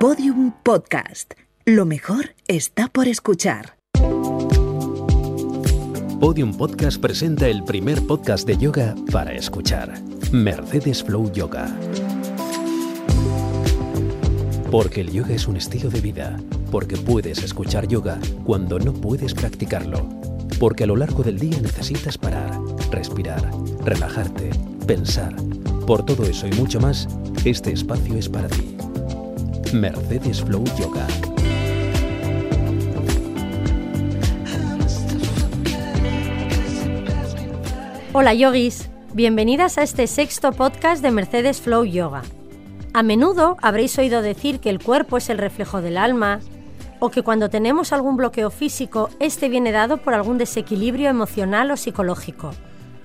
Podium Podcast. Lo mejor está por escuchar. Podium Podcast presenta el primer podcast de yoga para escuchar. Mercedes Flow Yoga. Porque el yoga es un estilo de vida. Porque puedes escuchar yoga cuando no puedes practicarlo. Porque a lo largo del día necesitas parar, respirar, relajarte, pensar. Por todo eso y mucho más, este espacio es para ti. Mercedes Flow Yoga. Hola yogis, bienvenidas a este sexto podcast de Mercedes Flow Yoga. A menudo habréis oído decir que el cuerpo es el reflejo del alma o que cuando tenemos algún bloqueo físico, este viene dado por algún desequilibrio emocional o psicológico.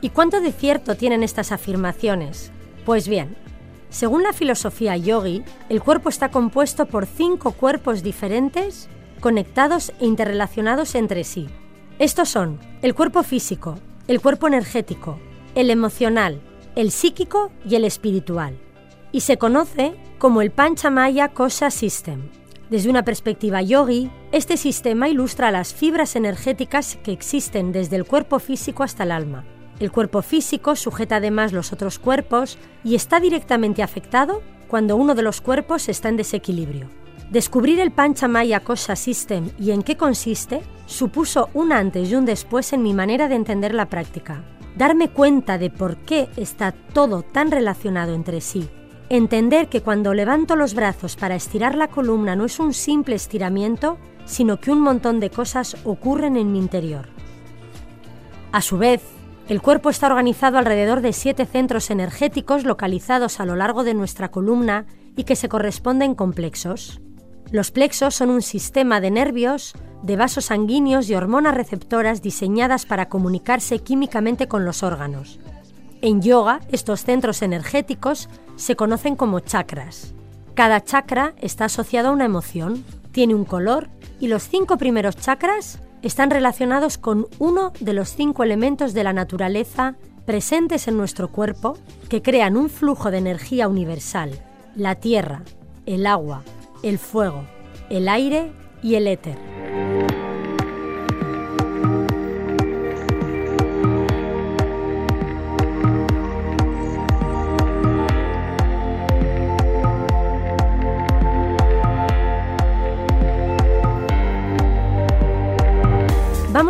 ¿Y cuánto de cierto tienen estas afirmaciones? Pues bien, según la filosofía yogi, el cuerpo está compuesto por cinco cuerpos diferentes, conectados e interrelacionados entre sí. Estos son el cuerpo físico, el cuerpo energético, el emocional, el psíquico y el espiritual. Y se conoce como el Panchamaya Kosha System. Desde una perspectiva yogi, este sistema ilustra las fibras energéticas que existen desde el cuerpo físico hasta el alma. El cuerpo físico sujeta además los otros cuerpos y está directamente afectado cuando uno de los cuerpos está en desequilibrio. Descubrir el Panchamaya Kosha System y en qué consiste supuso un antes y un después en mi manera de entender la práctica. Darme cuenta de por qué está todo tan relacionado entre sí. Entender que cuando levanto los brazos para estirar la columna no es un simple estiramiento, sino que un montón de cosas ocurren en mi interior. A su vez, el cuerpo está organizado alrededor de siete centros energéticos localizados a lo largo de nuestra columna y que se corresponden con plexos. Los plexos son un sistema de nervios, de vasos sanguíneos y hormonas receptoras diseñadas para comunicarse químicamente con los órganos. En yoga, estos centros energéticos se conocen como chakras. Cada chakra está asociado a una emoción, tiene un color y los cinco primeros chakras están relacionados con uno de los cinco elementos de la naturaleza presentes en nuestro cuerpo que crean un flujo de energía universal, la tierra, el agua, el fuego, el aire y el éter.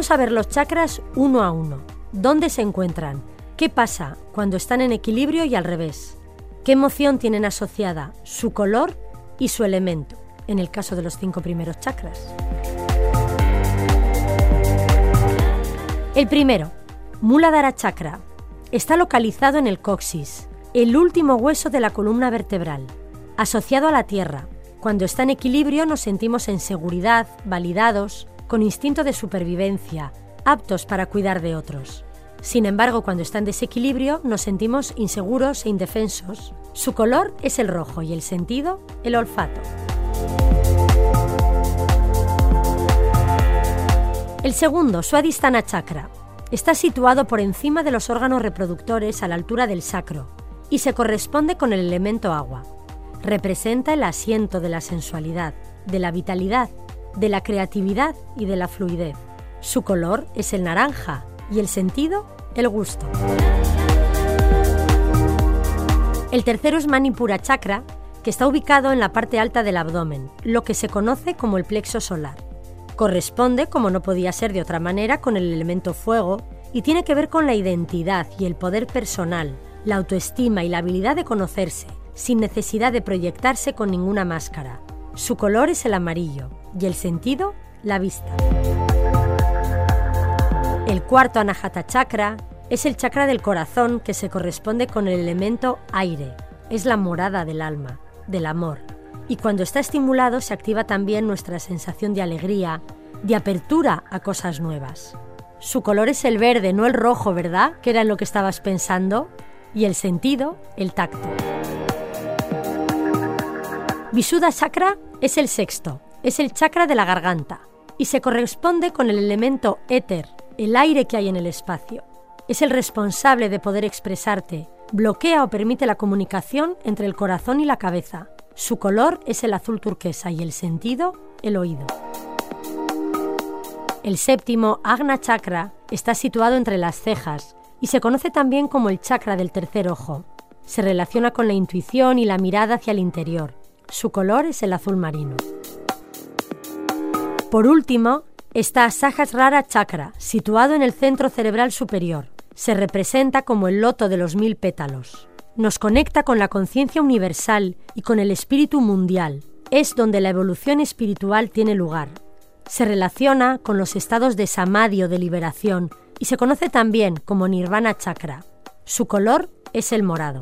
Vamos a ver los chakras uno a uno. ¿Dónde se encuentran? ¿Qué pasa cuando están en equilibrio y al revés? ¿Qué emoción tienen asociada su color y su elemento, en el caso de los cinco primeros chakras? El primero, Muladhara Chakra, está localizado en el coxis, el último hueso de la columna vertebral, asociado a la tierra. Cuando está en equilibrio nos sentimos en seguridad, validados, con instinto de supervivencia, aptos para cuidar de otros. Sin embargo, cuando está en desequilibrio, nos sentimos inseguros e indefensos. Su color es el rojo y el sentido, el olfato. El segundo, Swadhisthana Chakra, está situado por encima de los órganos reproductores a la altura del sacro y se corresponde con el elemento agua. Representa el asiento de la sensualidad, de la vitalidad de la creatividad y de la fluidez. Su color es el naranja y el sentido, el gusto. El tercero es Manipura Chakra, que está ubicado en la parte alta del abdomen, lo que se conoce como el plexo solar. Corresponde, como no podía ser de otra manera, con el elemento fuego y tiene que ver con la identidad y el poder personal, la autoestima y la habilidad de conocerse, sin necesidad de proyectarse con ninguna máscara. Su color es el amarillo y el sentido, la vista. El cuarto Anahata Chakra es el chakra del corazón que se corresponde con el elemento aire. Es la morada del alma, del amor. Y cuando está estimulado se activa también nuestra sensación de alegría, de apertura a cosas nuevas. Su color es el verde, no el rojo, ¿verdad? Que era en lo que estabas pensando. Y el sentido, el tacto. Visuddha Chakra es el sexto, es el chakra de la garganta y se corresponde con el elemento éter, el aire que hay en el espacio. Es el responsable de poder expresarte, bloquea o permite la comunicación entre el corazón y la cabeza. Su color es el azul turquesa y el sentido, el oído. El séptimo, Agna Chakra, está situado entre las cejas y se conoce también como el chakra del tercer ojo. Se relaciona con la intuición y la mirada hacia el interior. Su color es el azul marino. Por último, está Sahasrara Chakra, situado en el centro cerebral superior. Se representa como el loto de los mil pétalos nos conecta con la conciencia universal y con el espíritu mundial. Es donde la evolución espiritual tiene lugar. Se relaciona con los estados de samadhi o de liberación y se conoce también como nirvana chakra. Su color es el morado.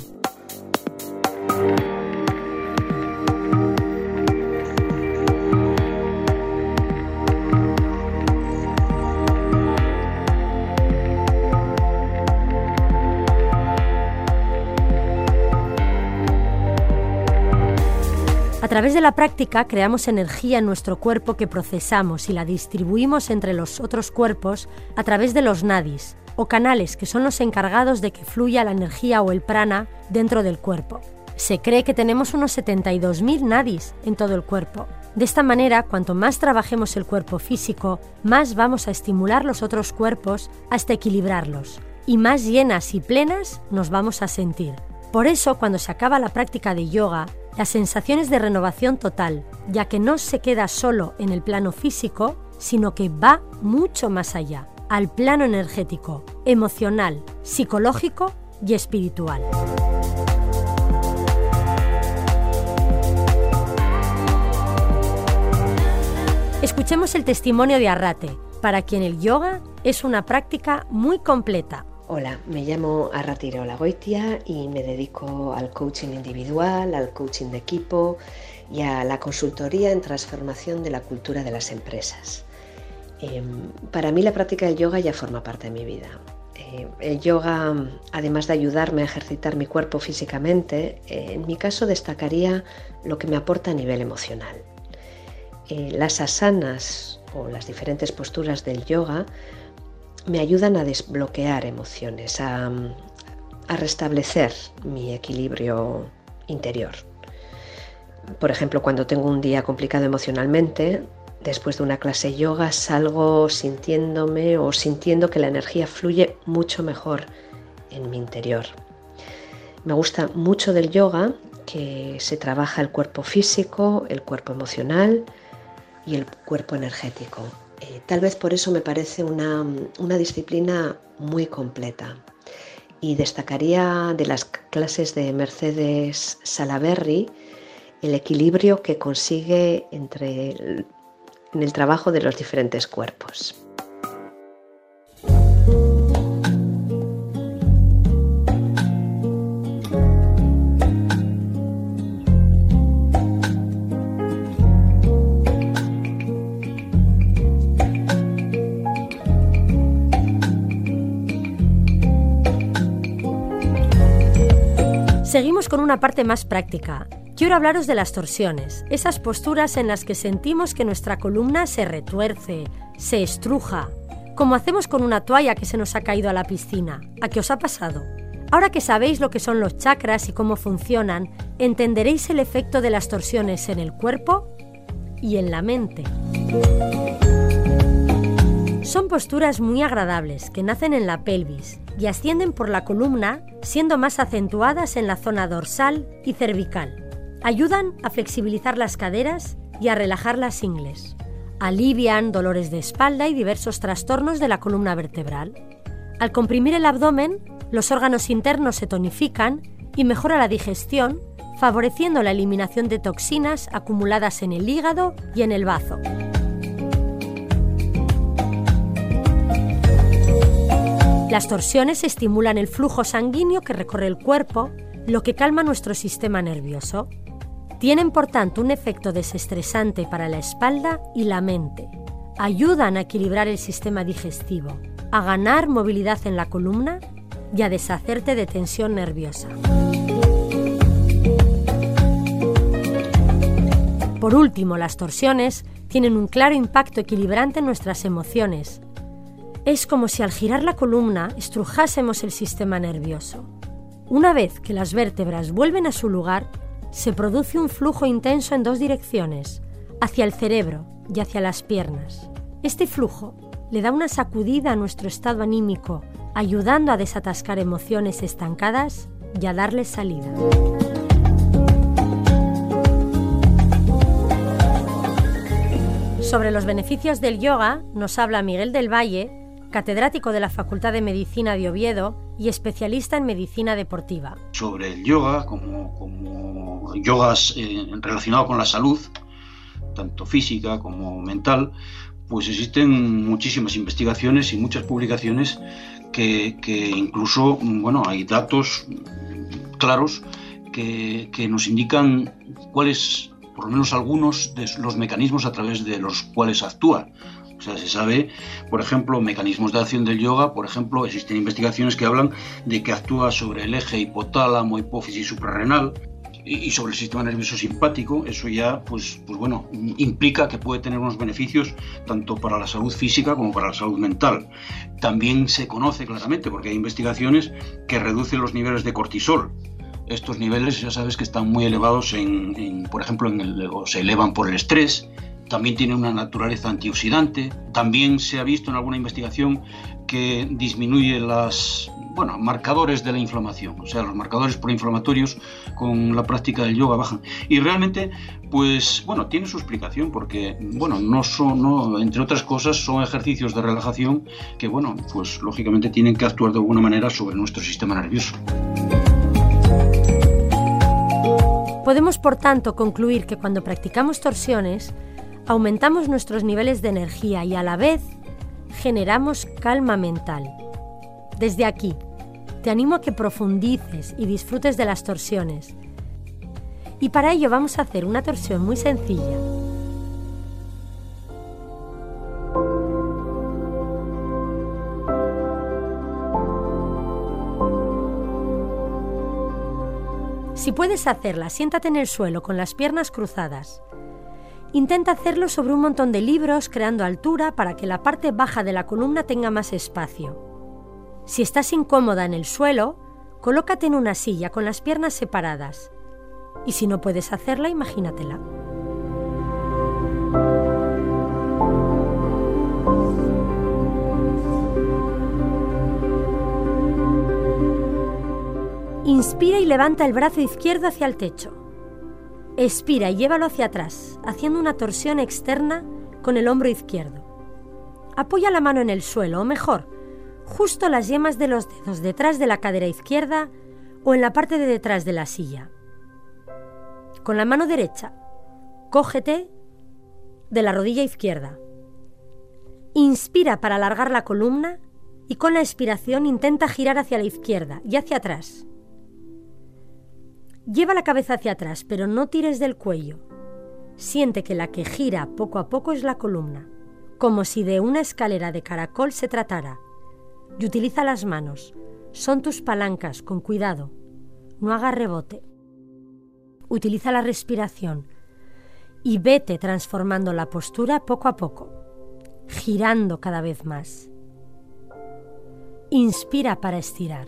A través de la práctica creamos energía en nuestro cuerpo que procesamos y la distribuimos entre los otros cuerpos a través de los nadis, o canales que son los encargados de que fluya la energía o el prana dentro del cuerpo. Se cree que tenemos unos 72.000 nadis en todo el cuerpo. De esta manera, cuanto más trabajemos el cuerpo físico, más vamos a estimular los otros cuerpos hasta equilibrarlos, y más llenas y plenas nos vamos a sentir. Por eso, cuando se acaba la práctica de yoga, la sensación es de renovación total, ya que no se queda solo en el plano físico, sino que va mucho más allá, al plano energético, emocional, psicológico y espiritual. Escuchemos el testimonio de Arrate, para quien el yoga es una práctica muy completa, Hola, me llamo Arratire Goitia y me dedico al coaching individual, al coaching de equipo y a la consultoría en transformación de la cultura de las empresas. Em, para mí la práctica del yoga ya forma parte de mi vida. Eh, el yoga, además de ayudarme a ejercitar mi cuerpo físicamente, eh, en mi caso destacaría lo que me aporta a nivel emocional. Eh, las asanas o las diferentes posturas del yoga me ayudan a desbloquear emociones, a, restablecer mi equilibrio interior. Por ejemplo, cuando tengo un día complicado emocionalmente, después de una clase yoga salgo sintiéndome o sintiendo que la energía fluye mucho mejor en mi interior. Me gusta mucho del yoga que se trabaja el cuerpo físico, el cuerpo emocional y el cuerpo energético. Eh, tal vez por eso me parece una, una disciplina muy completa. Y destacaría de las clases de Mercedes Salaberry el equilibrio que consigue entre en el trabajo de los diferentes cuerpos. Seguimos con una parte más práctica. Quiero hablaros de las torsiones, esas posturas en las que sentimos que nuestra columna se retuerce, se estruja, como hacemos con una toalla que se nos ha caído a la piscina. ¿A qué os ha pasado? Ahora que sabéis lo que son los chakras y cómo funcionan, entenderéis el efecto de las torsiones en el cuerpo y en la mente. Son posturas muy agradables que nacen en la pelvis y ascienden por la columna, siendo más acentuadas en la zona dorsal y cervical. Ayudan a flexibilizar las caderas y a relajar las ingles. Alivian dolores de espalda y diversos trastornos de la columna vertebral. Al comprimir el abdomen, los órganos internos se tonifican y mejora la digestión, favoreciendo la eliminación de toxinas acumuladas en el hígado y en el bazo. Las torsiones estimulan el flujo sanguíneo que recorre el cuerpo, lo que calma nuestro sistema nervioso. Tienen por tanto un efecto desestresante para la espalda y la mente. Ayudan a equilibrar el sistema digestivo, a ganar movilidad en la columna y a deshacerte de tensión nerviosa. Por último, las torsiones tienen un claro impacto equilibrante en nuestras emociones, es como si al girar la columna estrujásemos el sistema nervioso. Una vez que las vértebras vuelven a su lugar, se produce un flujo intenso en dos direcciones, hacia el cerebro y hacia las piernas. Este flujo le da una sacudida a nuestro estado anímico, ayudando a desatascar emociones estancadas y a darles salida. Sobre los beneficios del yoga nos habla Miguel del Valle, catedrático de la Facultad de Medicina de Oviedo y especialista en medicina deportiva. Sobre el yoga, como, yogas eh, relacionado con la salud, tanto física como mental, pues existen muchísimas investigaciones y muchas publicaciones que, incluso, bueno, hay datos claros que, que nos indican cuáles por lo menos algunos de los mecanismos a través de los cuales actúa. O sea, se sabe, por ejemplo, mecanismos de acción del yoga, por ejemplo, existen investigaciones que hablan de que actúa sobre el eje hipotálamo, hipófisis suprarrenal y sobre el sistema nervioso simpático. Eso ya, pues, pues bueno, implica que puede tener unos beneficios tanto para la salud física como para la salud mental. También se conoce claramente, porque hay investigaciones que reducen los niveles de cortisol, estos niveles ya sabes que están muy elevados, en, por ejemplo, en el, o se elevan por el estrés, también tienen una naturaleza antioxidante, también se ha visto en alguna investigación que disminuye los bueno, marcadores de la inflamación, o sea, los marcadores proinflamatorios con la práctica del yoga bajan. Y realmente, pues bueno, tiene su explicación porque, bueno, no son, no, entre otras cosas, son ejercicios de relajación que, bueno, pues lógicamente tienen que actuar de alguna manera sobre nuestro sistema nervioso. Podemos, por tanto, concluir que cuando practicamos torsiones, aumentamos nuestros niveles de energía y a la vez generamos calma mental. Desde aquí, te animo a que profundices y disfrutes de las torsiones. Y para ello vamos a hacer una torsión muy sencilla. Si puedes hacerla, siéntate en el suelo con las piernas cruzadas. Intenta hacerlo sobre un montón de libros, creando altura para que la parte baja de la columna tenga más espacio. Si estás incómoda en el suelo, colócate en una silla con las piernas separadas. Y si no puedes hacerla, imagínatela. Inspira y levanta el brazo izquierdo hacia el techo. Expira y llévalo hacia atrás, haciendo una torsión externa con el hombro izquierdo. Apoya la mano en el suelo, o mejor, justo las yemas de los dedos detrás de la cadera izquierda o en la parte de detrás de la silla. Con la mano derecha, cógete de la rodilla izquierda. Inspira para alargar la columna y con la expiración intenta girar hacia la izquierda y hacia atrás. Lleva la cabeza hacia atrás, pero no tires del cuello. Siente que la que gira poco a poco es la columna, como si de una escalera de caracol se tratara. Y utiliza las manos. Son tus palancas, con cuidado. No haga rebote. Utiliza la respiración y vete transformando la postura poco a poco, girando cada vez más. Inspira para estirar.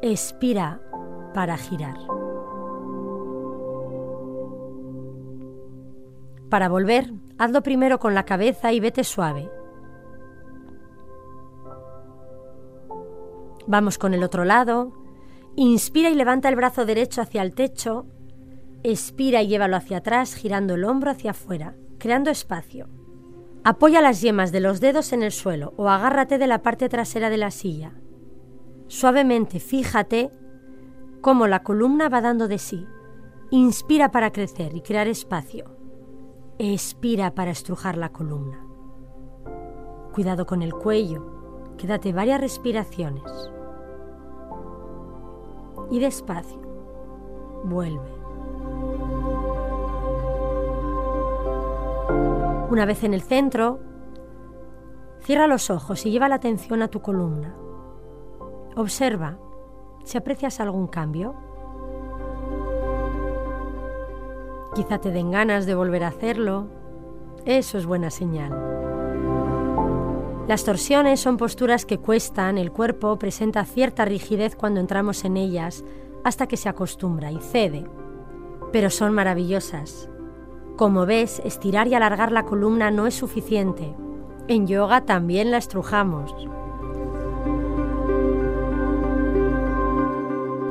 Expira para girar. Para volver, hazlo primero con la cabeza y vete suave. Vamos con el otro lado. Inspira y levanta el brazo derecho hacia el techo. Expira y llévalo hacia atrás, girando el hombro hacia afuera, creando espacio. Apoya las yemas de los dedos en el suelo o agárrate de la parte trasera de la silla. Suavemente fíjate cómo la columna va dando de sí. Inspira para crecer y crear espacio. Expira para estrujar la columna. Cuidado con el cuello. Quédate varias respiraciones. Y despacio. Vuelve. Una vez en el centro, cierra los ojos y lleva la atención a tu columna. Observa si aprecias algún cambio. Quizá te den ganas de volver a hacerlo. Eso es buena señal. Las torsiones son posturas que cuestan, el cuerpo presenta cierta rigidez cuando entramos en ellas hasta que se acostumbra y cede. pero son maravillosas. Como ves, estirar y alargar la columna no es suficiente. En yoga también la estrujamos.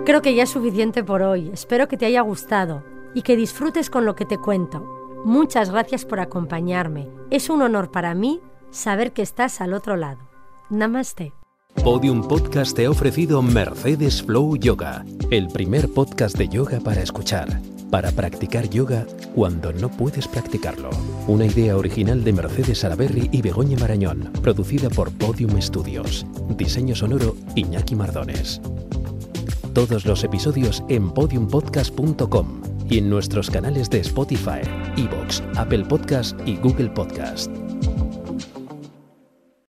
Creo que ya es suficiente por hoy. Espero que te haya gustado y que disfrutes con lo que te cuento. Muchas gracias por acompañarme. Es un honor para mí saber que estás al otro lado. Namaste. Podium Podcast te ha ofrecido Mercedes Flow Yoga, el primer podcast de yoga para escuchar, para practicar yoga cuando no puedes practicarlo. Una idea original de Mercedes Salaberry y Begoña Marañón, producida por Podium Studios. Diseño sonoro Iñaki Mardones. Todos los episodios en podiumpodcast.com y en nuestros canales de Spotify, Evox, Apple Podcast y Google Podcast.